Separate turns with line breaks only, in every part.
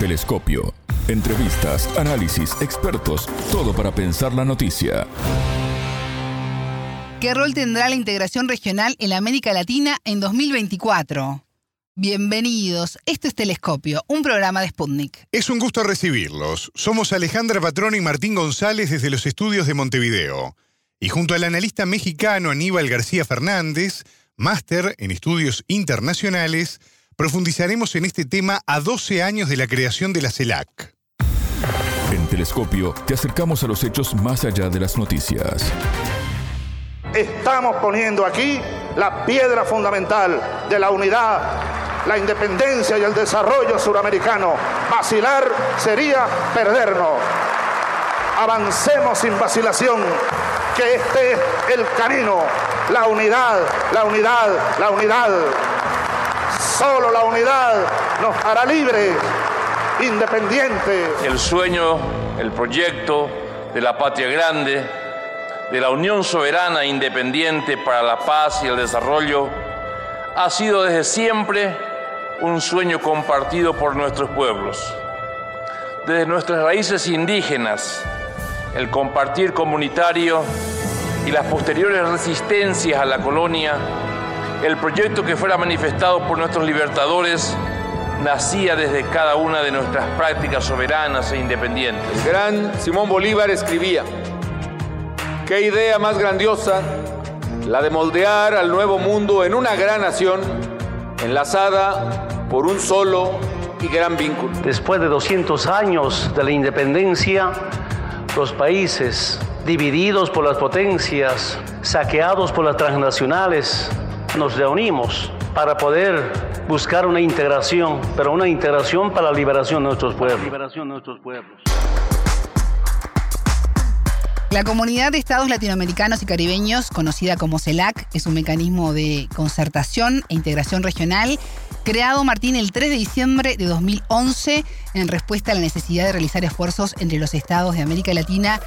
Telescopio. Entrevistas, análisis, expertos, todo para pensar la noticia.
¿Qué rol tendrá la integración regional en América Latina en 2024? Bienvenidos, esto es Telescopio, un programa de Sputnik.
Es un gusto recibirlos. Somos Alejandra Patrón y Martín González desde los estudios de Montevideo. Y junto al analista mexicano Aníbal García Fernández, máster en estudios internacionales, profundizaremos en este tema a 12 años de la creación de la CELAC.
En Telescopio te acercamos a los hechos más allá de las noticias.
Estamos poniendo aquí la piedra fundamental de la unidad, la independencia y el desarrollo suramericano. Vacilar sería perdernos. Avancemos sin vacilación, que este es el camino, la unidad, la unidad, la unidad. Solo la unidad nos hará libres, independientes.
El sueño, el proyecto de la patria grande, de la Unión Soberana e Independiente para la Paz y el Desarrollo, ha sido desde siempre un sueño compartido por nuestros pueblos. Desde nuestras raíces indígenas, el compartir comunitario y las posteriores resistencias a la colonia el proyecto que fuera manifestado por nuestros libertadores nacía desde cada una de nuestras prácticas soberanas e independientes.
El gran Simón Bolívar escribía, qué idea más grandiosa la de moldear al nuevo mundo en una gran nación enlazada por un solo y gran vínculo.
Después de 200 años de la independencia, los países divididos por las potencias, saqueados por las transnacionales, nos reunimos para poder buscar una integración, pero una integración para la liberación de nuestros pueblos. Liberación de nuestros pueblos.
La Comunidad de Estados Latinoamericanos y Caribeños, conocida como CELAC, es un mecanismo de concertación e integración regional creado Martín el 3 de diciembre de 2011 en respuesta a la necesidad de realizar esfuerzos entre los estados de América Latina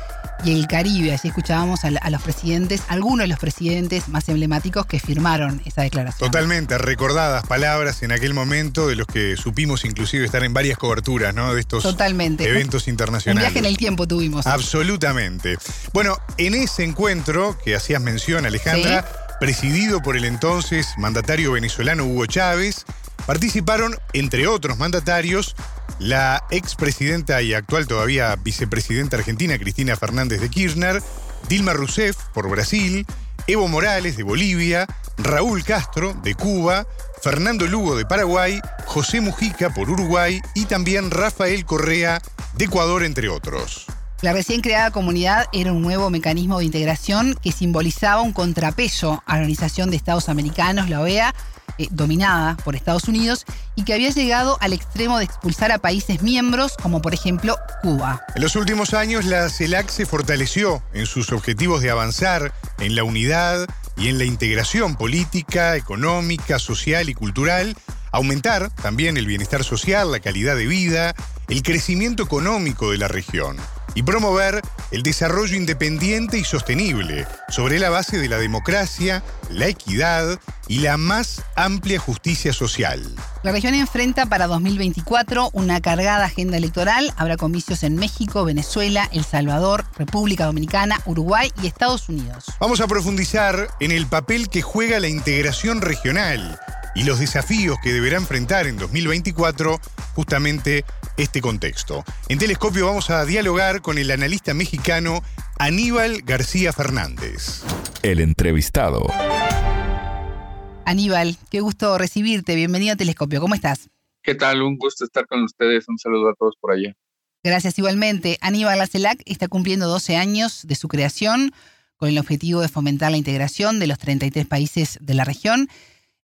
y el Caribe. Así escuchábamos a, los presidentes, algunos de los presidentes más emblemáticos que firmaron esa declaración.
Totalmente, recordadas palabras en aquel momento de los que supimos inclusive estar en varias coberturas, ¿no? De estos
Totalmente.
eventos internacionales.
Un viaje en el tiempo tuvimos.
Absolutamente. Bueno, en ese encuentro que hacías mención, Alejandra, presidido por el entonces mandatario venezolano Hugo Chávez, participaron, entre otros mandatarios, la expresidenta y actual todavía vicepresidenta argentina Cristina Fernández de Kirchner, Dilma Rousseff por Brasil, Evo Morales de Bolivia, Raúl Castro de Cuba, Fernando Lugo de Paraguay, José Mujica por Uruguay y también Rafael Correa de Ecuador, entre otros.
La recién creada comunidad era un nuevo mecanismo de integración que simbolizaba un contrapeso a la Organización de Estados Americanos, la OEA, eh, dominada por Estados Unidos y que había llegado al extremo de expulsar a países miembros como por ejemplo Cuba.
En los últimos años la CELAC se fortaleció en sus objetivos de avanzar en la unidad y en la integración política, económica, social y cultural, aumentar también el bienestar social, la calidad de vida, el crecimiento económico de la región y promover el desarrollo independiente y sostenible sobre la base de la democracia, la equidad y la más amplia justicia social.
La región enfrenta para 2024 una cargada agenda electoral. Habrá comicios en México, Venezuela, El Salvador, República Dominicana, Uruguay y Estados Unidos.
Vamos a profundizar en el papel que juega la integración regional y los desafíos que deberá enfrentar en 2024 justamente este contexto. En Telescopio vamos a dialogar con el analista mexicano Aníbal García Fernández.
El entrevistado.
Aníbal, qué gusto recibirte. Bienvenido a Telescopio. ¿Cómo estás?
¿Qué tal? Un gusto estar con ustedes. Un saludo a todos por allá.
Gracias igualmente. Aníbal Acelac está cumpliendo 12 años de su creación con el objetivo de fomentar la integración de los 33 países de la región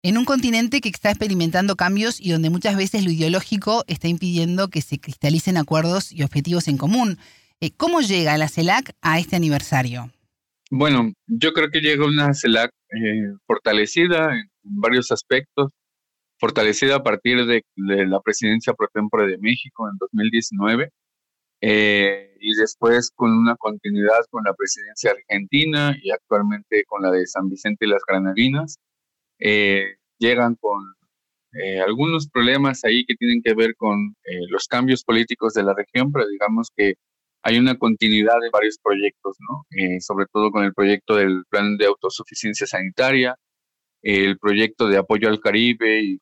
en un continente que está experimentando cambios y donde muchas veces lo ideológico está impidiendo que se cristalicen acuerdos y objetivos en común. Eh, ¿Cómo llega la CELAC a este aniversario?
Bueno, yo creo que llega una CELAC eh, fortalecida en varios aspectos, fortalecida a partir de, la presidencia pro tempore de México en 2019 eh, y después con una continuidad con la presidencia argentina y actualmente con la de San Vicente y las Granadinas. Eh, llegan con eh, algunos problemas ahí que tienen que ver con eh, los cambios políticos de la región, pero digamos que hay una continuidad de varios proyectos, ¿no? Eh, sobre todo con el proyecto del plan de autosuficiencia sanitaria, el proyecto de apoyo al Caribe y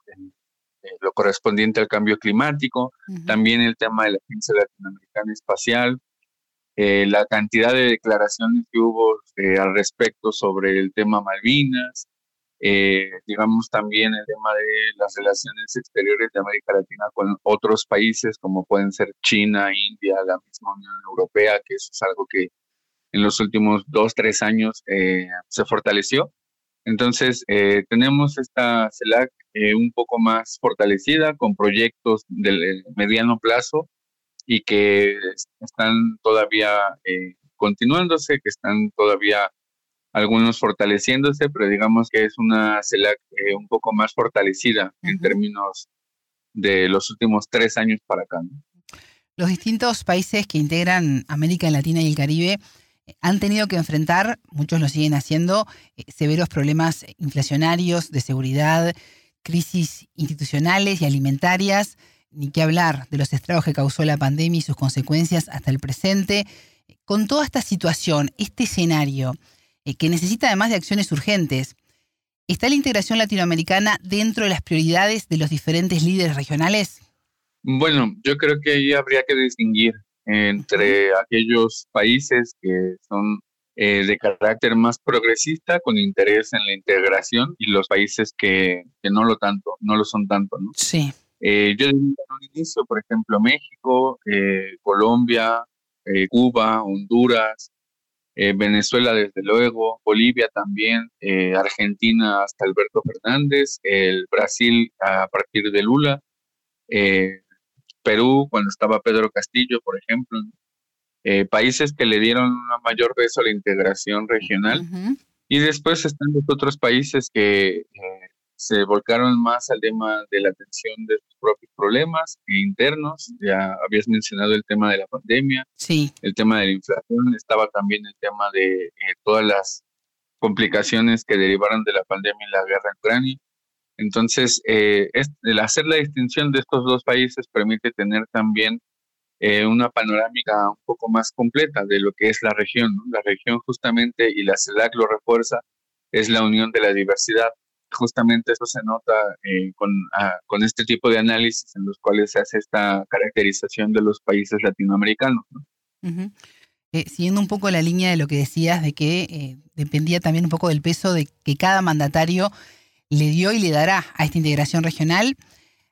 lo correspondiente al cambio climático, también el tema de la Agencia Latinoamericana Espacial, la cantidad de declaraciones que hubo al respecto sobre el tema Malvinas, eh, digamos también el tema de las relaciones exteriores de América Latina con otros países como pueden ser China, India, la misma Unión Europea, que eso es algo que en los últimos dos, tres años eh, se fortaleció. Entonces, eh, tenemos esta CELAC un poco más fortalecida con proyectos de mediano plazo y que están todavía continuándose, que están todavía algunos fortaleciéndose, pero digamos que es una CELAC eh, un poco más fortalecida en términos de los últimos tres años para acá.
Los distintos países que integran América Latina y el Caribe eh, han tenido que enfrentar, muchos lo siguen haciendo, eh, severos problemas inflacionarios, de seguridad, crisis institucionales y alimentarias, ni qué hablar de los estragos que causó la pandemia y sus consecuencias hasta el presente. Con toda esta situación, este escenario, eh, que necesita además de acciones urgentes. ¿Está la integración latinoamericana dentro de las prioridades de los diferentes líderes regionales?
Bueno, yo creo que ahí habría que distinguir entre aquellos países que son eh, de carácter más progresista, con interés en la integración, y los países que, no lo tanto, no lo son tanto, ¿no?
Sí.
Eh, yo diría en un inicio, por ejemplo, México, Colombia, Cuba, Honduras, eh, Venezuela desde luego, Bolivia también, eh, Argentina hasta Alberto Fernández, el Brasil a partir de Lula, eh, Perú cuando estaba Pedro Castillo, por ejemplo, países que le dieron un mayor peso a la integración regional. Y después están los otros países que se volcaron más al tema de la atención de sus propios problemas internos. Ya habías mencionado el tema de la pandemia,
sí.
el tema de la inflación, estaba también el tema de eh, todas las complicaciones que derivaron de la pandemia y la guerra en Ucrania. Entonces, eh, el hacer la distinción de estos dos países permite tener también eh, una panorámica un poco más completa de lo que es la región. La región justamente, y la CELAC lo refuerza, es la unión de la diversidad justamente eso se nota eh, ah, con, este tipo de análisis en los cuales se hace esta caracterización de los países latinoamericanos.
Eh, siguiendo un poco la línea de lo que decías, de que eh, dependía también un poco del peso de que cada mandatario le dio y le dará a esta integración regional.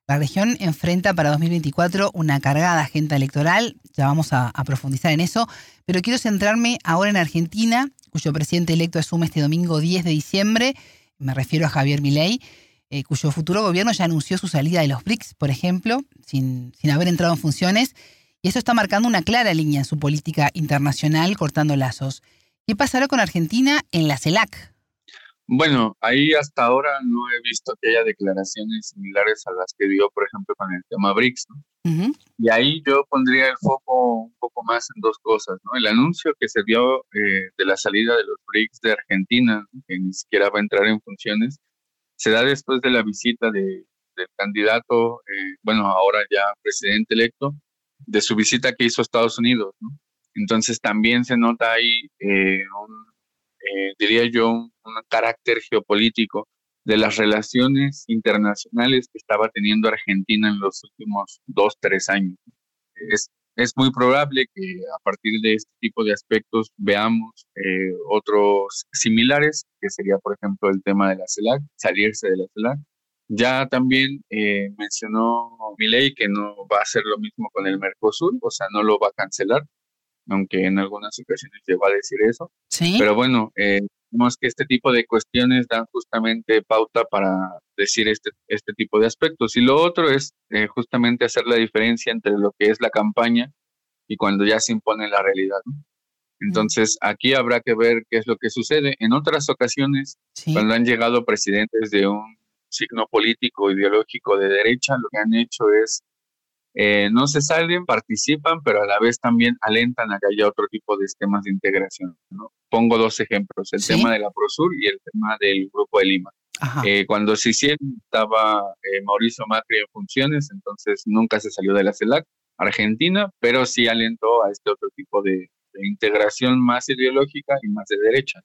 La región enfrenta para 2024 una cargada agenda electoral, ya vamos a, a profundizar en eso, pero quiero centrarme ahora en Argentina, cuyo presidente electo asume este domingo 10 de diciembre me refiero a Javier Milei, eh, cuyo futuro gobierno ya anunció su salida de los BRICS, por ejemplo, sin, sin haber entrado en funciones, y eso está marcando una clara línea en su política internacional, cortando lazos. ¿Qué pasará con Argentina en la CELAC?
Bueno, ahí hasta ahora no he visto que haya declaraciones similares a las que dio, por ejemplo, con el tema BRICS. Y ahí yo pondría el foco un poco más en dos cosas. ¿no? El anuncio que se dio eh, de la salida de los BRICS de Argentina, que ni siquiera va a entrar en funciones, se da después de la visita de, del candidato, eh, bueno, ahora ya presidente electo, de su visita que hizo a Estados Unidos. ¿no? Entonces también se nota ahí eh, un eh, diría yo, un, carácter geopolítico de las relaciones internacionales que estaba teniendo Argentina en los últimos dos, tres años. Es, es muy probable que a partir de este tipo de aspectos veamos eh, otros similares, que sería, por ejemplo, el tema de la CELAC, salirse de la CELAC. Ya también eh, mencionó Milei que no va a hacer lo mismo con el Mercosur, o sea, no lo va a cancelar, aunque en algunas ocasiones llegó a decir eso.
¿Sí?
Pero bueno, eh, vemos que este tipo de cuestiones dan justamente pauta para decir este, este tipo de aspectos. Y lo otro es eh, justamente hacer la diferencia entre lo que es la campaña y cuando ya se impone la realidad. Entonces, aquí habrá que ver qué es lo que sucede. En otras ocasiones, cuando han llegado presidentes de un signo político, ideológico de derecha, lo que han hecho es eh, no se salen, participan, pero a la vez también alentan a que haya otro tipo de esquemas de integración. Pongo dos ejemplos, el tema de la ProSur y el tema del Grupo de Lima. Eh, cuando se hicieron estaba eh, Mauricio Macri en funciones, entonces nunca se salió de la CELAC Argentina, pero sí alentó a este otro tipo de, de integración más ideológica y más de derecha.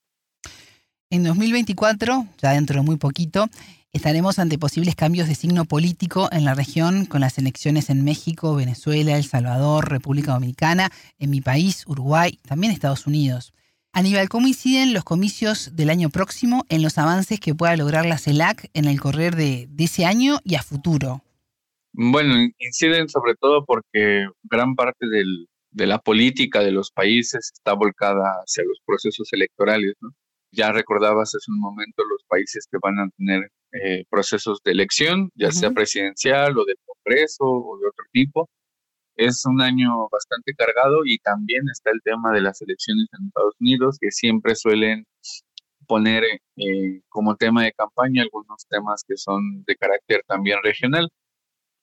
En 2024, ya dentro de muy poquito, estaremos ante posibles cambios de signo político en la región con las elecciones en México, Venezuela, El Salvador, República Dominicana, en mi país, Uruguay, también Estados Unidos. Aníbal, ¿cómo inciden los comicios del año próximo en los avances que pueda lograr la CELAC en el correr de, ese año y a futuro?
Bueno, inciden sobre todo porque gran parte de la política de los países está volcada hacia los procesos electorales. Ya recordabas hace un momento los países que van a tener eh, procesos de elección, ya sea presidencial o del Congreso o de otro tipo es un año bastante cargado y también está el tema de las elecciones en Estados Unidos, que siempre suelen poner eh, como tema de campaña algunos temas que son de carácter también regional.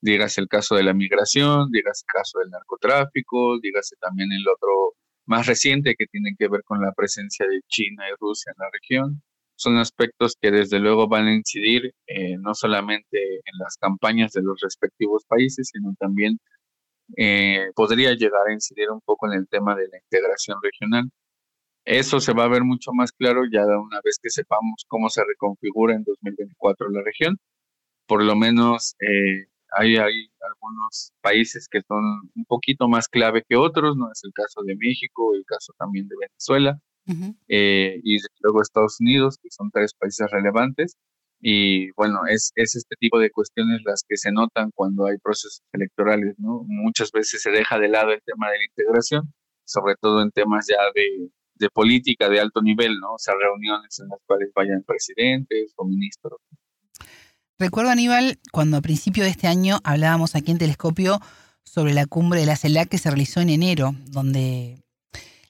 Dígase el caso de la migración, dígase el caso del narcotráfico, dígase también el otro más reciente que tiene que ver con la presencia de China y Rusia en la región. Son aspectos que desde luego van a incidir eh, no solamente en las campañas de los respectivos países, sino también eh, podría llegar a incidir un poco en el tema de la integración regional. Eso se va a ver mucho más claro ya una vez que sepamos cómo se reconfigura en 2024 la región. Por lo menos eh, hay, hay, algunos países que son un poquito más clave que otros, ¿no? Es el caso de México, el caso también de Venezuela eh, y luego Estados Unidos, que son tres países relevantes. Y bueno, es, es este tipo de cuestiones las que se notan cuando hay procesos electorales, ¿no? Muchas veces se deja de lado el tema de la integración, sobre todo en temas ya de, de política de alto nivel, ¿no? O sea, reuniones en las cuales vayan presidentes o ministros.
Recuerdo, Aníbal, cuando a principio de este año hablábamos aquí en Telescopio sobre la cumbre de la CELAC que se realizó en enero, donde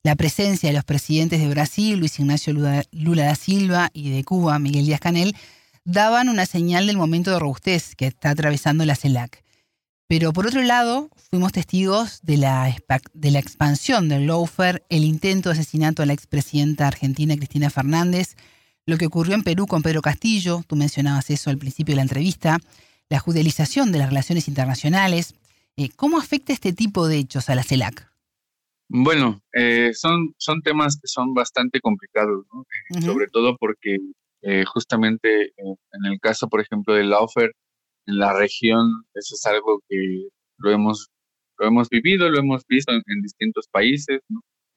la presencia de los presidentes de Brasil, Luis Ignacio Lula, da Silva, y de Cuba, Miguel Díaz Canel, daban una señal del momento de robustez que está atravesando la CELAC. Pero por otro lado, fuimos testigos de la, de la expansión del lawfare, el intento de asesinato a la expresidenta argentina Cristina Fernández, lo que ocurrió en Perú con Pedro Castillo, tú mencionabas eso al principio de la entrevista, la judicialización de las relaciones internacionales. Eh, ¿Cómo afecta este tipo de hechos a la CELAC?
Bueno, eh, son, son temas que son bastante complicados, eh, sobre todo porque eh, justamente en el caso, por ejemplo, del Laufer, en la región, eso es algo que lo hemos, lo hemos vivido, lo hemos visto en, distintos países.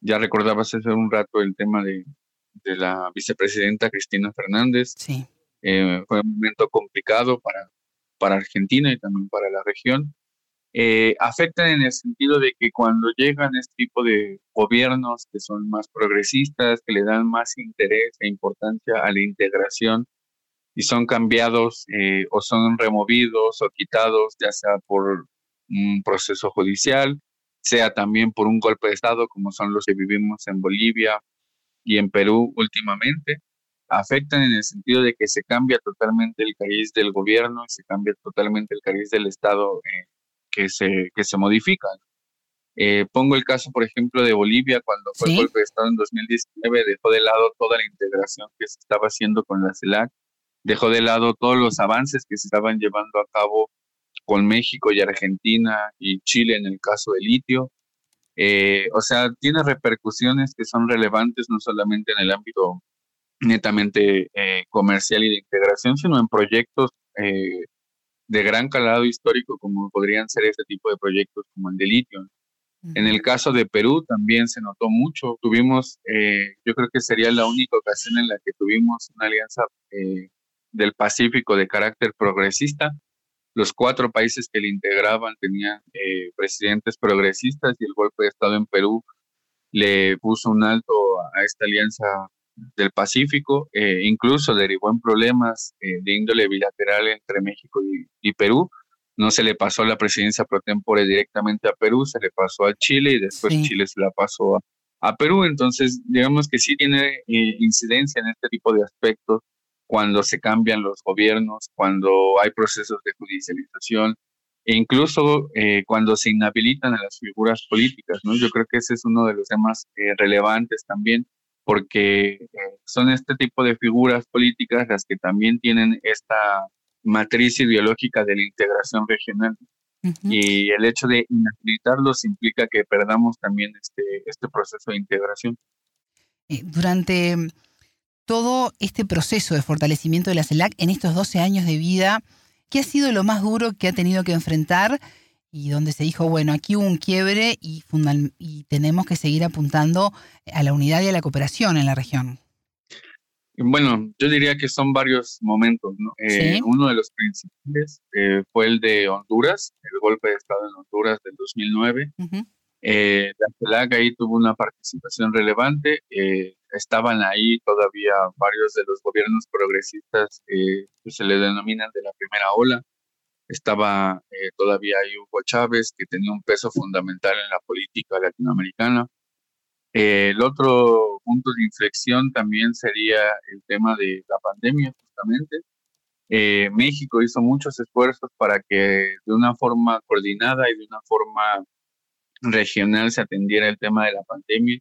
Ya recordabas hace un rato el tema de, de la vicepresidenta Cristina Fernández.
Sí.
Eh, fue un momento complicado para, para Argentina y también para la región eh, afectan en el sentido de que cuando llegan este tipo de gobiernos que son más progresistas, que le dan más interés e importancia a la integración y son cambiados eh, o son removidos o quitados, ya sea por un proceso judicial, sea también por un golpe de Estado, como son los que vivimos en Bolivia y en Perú últimamente, afectan en el sentido de que se cambia totalmente el cariz del gobierno, se cambia totalmente el cariz del Estado eh, que se, que se modifican. Eh, pongo el caso, por ejemplo, de Bolivia, cuando fue el golpe de Estado en 2019, dejó de lado toda la integración que se estaba haciendo con la CELAC, dejó de lado todos los avances que se estaban llevando a cabo con México y Argentina y Chile en el caso del litio. Eh, o sea, tiene repercusiones que son relevantes no solamente en el ámbito netamente eh, comercial y de integración, sino en proyectos de gran calado histórico como podrían ser este tipo de proyectos como el de litio. En el caso de Perú también se notó mucho. Tuvimos, eh, yo creo que sería la única ocasión en la que tuvimos una alianza eh, del Pacífico de carácter progresista. Los cuatro países que le integraban tenían eh, presidentes progresistas y el golpe de Estado en Perú le puso un alto a esta alianza del Pacífico, eh, incluso derivó en problemas eh, de índole bilateral entre México y, Perú. No se le pasó la presidencia pro tempore directamente a Perú, se le pasó a Chile y después Chile se la pasó a, Perú. Entonces, digamos que sí tiene eh, incidencia en este tipo de aspectos cuando se cambian los gobiernos, cuando hay procesos de judicialización e incluso cuando se inhabilitan a las figuras políticas. ¿no? Yo creo que ese es uno de los temas relevantes también porque eh, son este tipo de figuras políticas las que también tienen esta matriz ideológica de la integración regional. Y el hecho de inhabilitarlos implica que perdamos también este, este proceso de integración.
Eh, durante todo este proceso de fortalecimiento de la CELAC en estos 12 años de vida, ¿qué ha sido lo más duro que ha tenido que enfrentar? Y donde se dijo, bueno, aquí hubo un quiebre y, y tenemos que seguir apuntando a la unidad y a la cooperación en la región.
Bueno, yo diría que son varios momentos. ¿no? Eh, uno de los principales eh, fue el de Honduras, el golpe de Estado en Honduras del 2009. Eh, la CELAC ahí tuvo una participación relevante. Estaban ahí todavía varios de los gobiernos progresistas que se le denominan de la primera ola. Estaba todavía ahí Hugo Chávez, que tenía un peso fundamental en la política latinoamericana. el otro punto de inflexión también sería el tema de la pandemia, justamente. Eh, México hizo muchos esfuerzos para que de una forma coordinada y de una forma regional se atendiera el tema de la pandemia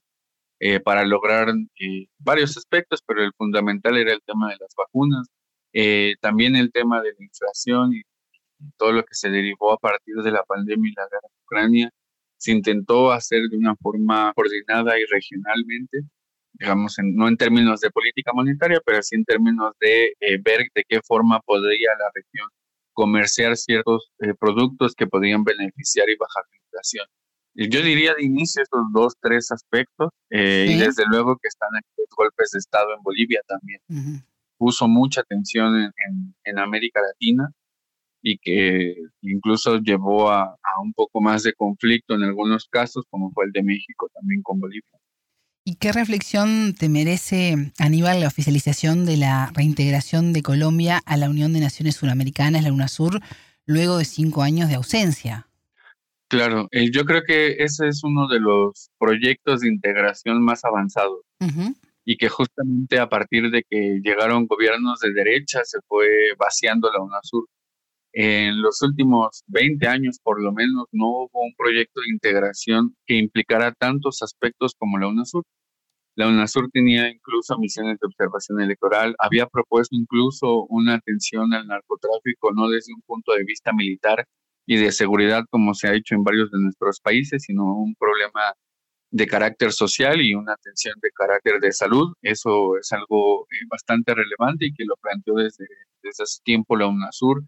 eh, para lograr eh, varios aspectos, pero el fundamental era el tema de las vacunas, también el tema de la inflación y, todo lo que se derivó a partir de la pandemia y la guerra en Ucrania. Se intentó hacer de una forma coordinada y regionalmente digamos, no en términos de política monetaria, pero sí en términos de eh, ver de qué forma podría la región comerciar ciertos eh, productos que podrían beneficiar y bajar la inflación. Yo diría de inicio estos dos, tres aspectos, eh, y desde luego que están aquí los golpes de Estado en Bolivia también. Puso mucha atención en, en, América Latina y que incluso llevó a, a un poco más de conflicto en algunos casos, como fue el de México también con Bolivia.
¿Y qué reflexión te merece, Aníbal, la oficialización de la reintegración de Colombia a la Unión de Naciones Suramericanas, la UNASUR, luego de cinco años de ausencia?
Claro, eh, yo creo que ese es uno de los proyectos de integración más avanzados y que justamente a partir de que llegaron gobiernos de derecha se fue vaciando la UNASUR. En los últimos 20 años, por lo menos, no hubo un proyecto de integración que implicara tantos aspectos como la UNASUR. La UNASUR tenía incluso misiones de observación electoral, había propuesto incluso una atención al narcotráfico, no desde un punto de vista militar y de seguridad como se ha hecho en varios de nuestros países, sino un problema de carácter social y una atención de carácter de salud. Eso es algo eh, bastante relevante y que lo planteó desde, desde hace tiempo la UNASUR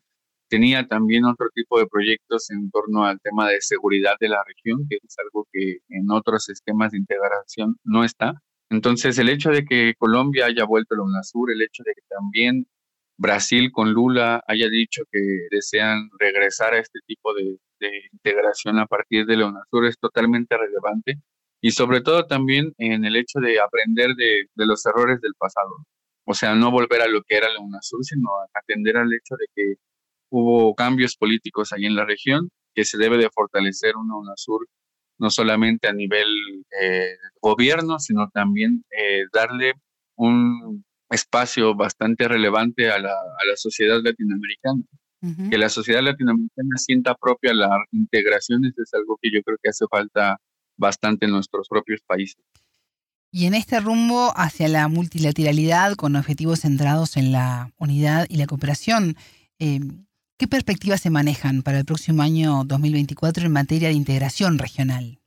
tenía también otro tipo de proyectos en torno al tema de seguridad de la región, que es algo que en otros esquemas de integración no está. Entonces, el hecho de que Colombia haya vuelto a la UNASUR, el hecho de que también Brasil con Lula haya dicho que desean regresar a este tipo de, integración a partir de la UNASUR es totalmente relevante y sobre todo también en el hecho de aprender de, de los errores del pasado. O sea, no volver a lo que era la UNASUR, sino atender al hecho de que hubo cambios políticos ahí en la región, que se debe de fortalecer una UNASUR no solamente a nivel eh, gobierno, sino también eh, darle un espacio bastante relevante a la, a la sociedad latinoamericana. Que la sociedad latinoamericana sienta propia la integración, es algo que yo creo que hace falta bastante en nuestros propios países.
Y en este rumbo hacia la multilateralidad con objetivos centrados en la unidad y la cooperación, eh, ¿Qué perspectivas se manejan para el próximo año 2024 en materia de integración regional?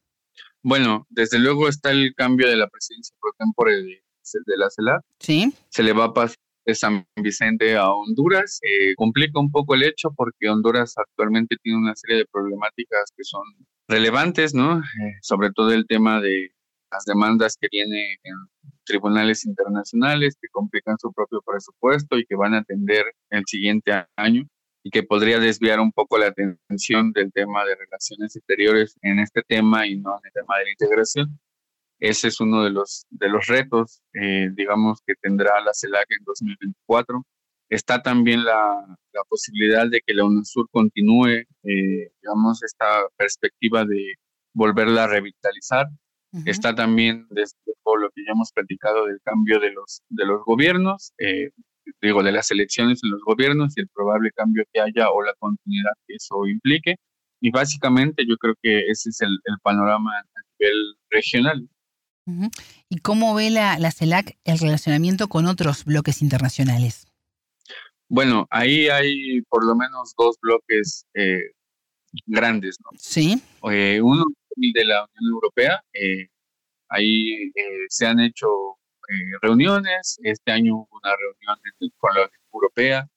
Bueno, desde luego está el cambio de la presidencia pro tempore de, la CELAC.
Sí.
Se le va a pasar de San Vicente a Honduras. Eh, complica un poco el hecho porque Honduras actualmente tiene una serie de problemáticas que son relevantes, ¿no? Eh, sobre todo el tema de las demandas que tiene en tribunales internacionales que complican su propio presupuesto y que van a atender el siguiente año y que podría desviar un poco la atención del tema de relaciones exteriores en este tema y no en el tema de la integración. Ese es uno de los, de los retos, eh, digamos, que tendrá la CELAC en 2024. Está también la, la posibilidad de que la UNASUR continúe, eh, digamos, esta perspectiva de volverla a revitalizar. Está también, desde lo que ya hemos platicado, del cambio de los, de los gobiernos. Eh, digo, de las elecciones en los gobiernos y el probable cambio que haya o la continuidad que eso implique. Y básicamente yo creo que ese es el, panorama a nivel regional.
¿Y cómo ve la, la CELAC el relacionamiento con otros bloques internacionales?
Bueno, ahí hay por lo menos dos bloques eh, grandes, ¿no?
Sí.
Eh, uno de la Unión Europea, eh, ahí se han hecho reuniones, este año hubo una reunión con la Unión Europea,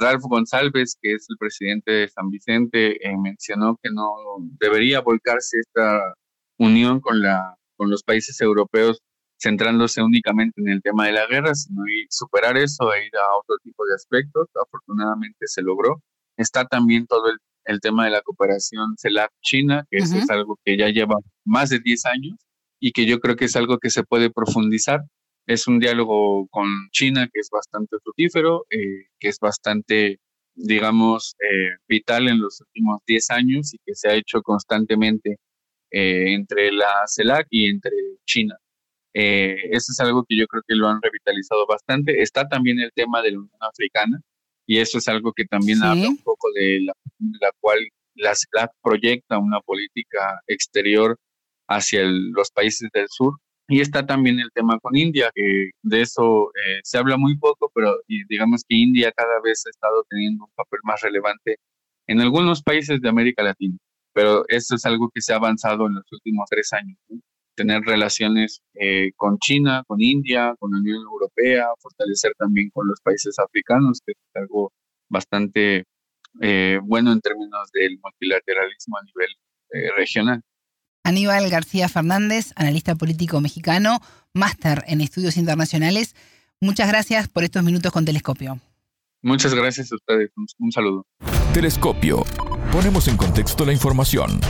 Ralph González, que es el presidente de San Vicente, mencionó que no debería volcarse esta unión con, la, con los países europeos centrándose únicamente en el tema de la guerra, sino ir, superar eso e ir a otro tipo de aspectos. Afortunadamente se logró. Está también todo el, tema de la cooperación CELAC-China, que es algo que ya lleva más de 10 años y que yo creo que es algo que se puede profundizar. Es un diálogo con China que es bastante fructífero, eh, que es bastante, digamos, eh, vital en los últimos 10 años y que se ha hecho constantemente eh, entre la CELAC y entre China. Eh, eso es algo que yo creo que lo han revitalizado bastante. Está también el tema de la Unión Africana y eso es algo que también habla un poco de la, la cual la CELAC proyecta una política exterior hacia los países del sur. Y está también el tema con India, que de eso eh, se habla muy poco, pero digamos que India cada vez ha estado teniendo un papel más relevante en algunos países de América Latina. Pero eso es algo que se ha avanzado en los últimos tres años tener relaciones eh, con China, con India, con la Unión Europea, fortalecer también con los países africanos, que es algo bastante eh, bueno en términos del multilateralismo a nivel eh, regional.
Aníbal García Fernández, analista político mexicano, máster en estudios internacionales. Muchas gracias por estos minutos con Telescopio.
Muchas gracias a ustedes. un saludo.
Telescopio. Ponemos en contexto la información.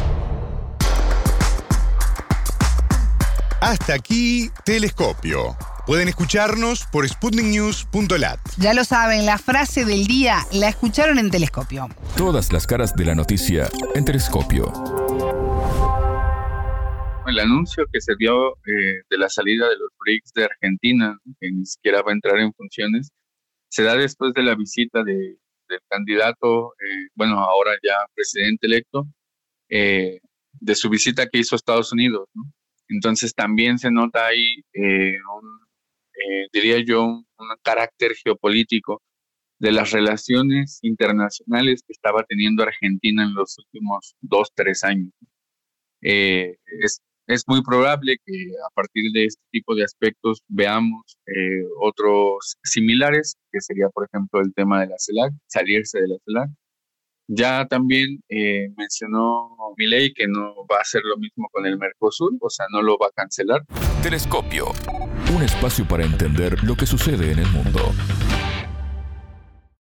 Hasta aquí, Telescopio. Pueden escucharnos por sputniknews.lat.
Ya lo saben, la frase del día la escucharon en Telescopio.
Todas las caras de la noticia en Telescopio.
El anuncio que se dio eh, de la salida de los BRICS de Argentina, que ni siquiera va a entrar en funciones, se da después de la visita del candidato, eh, bueno, ahora ya presidente electo, eh, de su visita que hizo a Estados Unidos. ¿no? Entonces también se nota ahí, eh, un, eh, diría yo, un, carácter geopolítico de las relaciones internacionales que estaba teniendo Argentina en los últimos dos, tres años. Eh, es, es, muy probable que a partir de este tipo de aspectos veamos otros similares, que sería, por ejemplo, el tema de la CELAC, salirse de la CELAC, ya también eh, mencionó Milei que no va a hacer lo mismo con el Mercosur, o sea, no lo va a cancelar.
Telescopio, un espacio para entender lo que sucede en el mundo.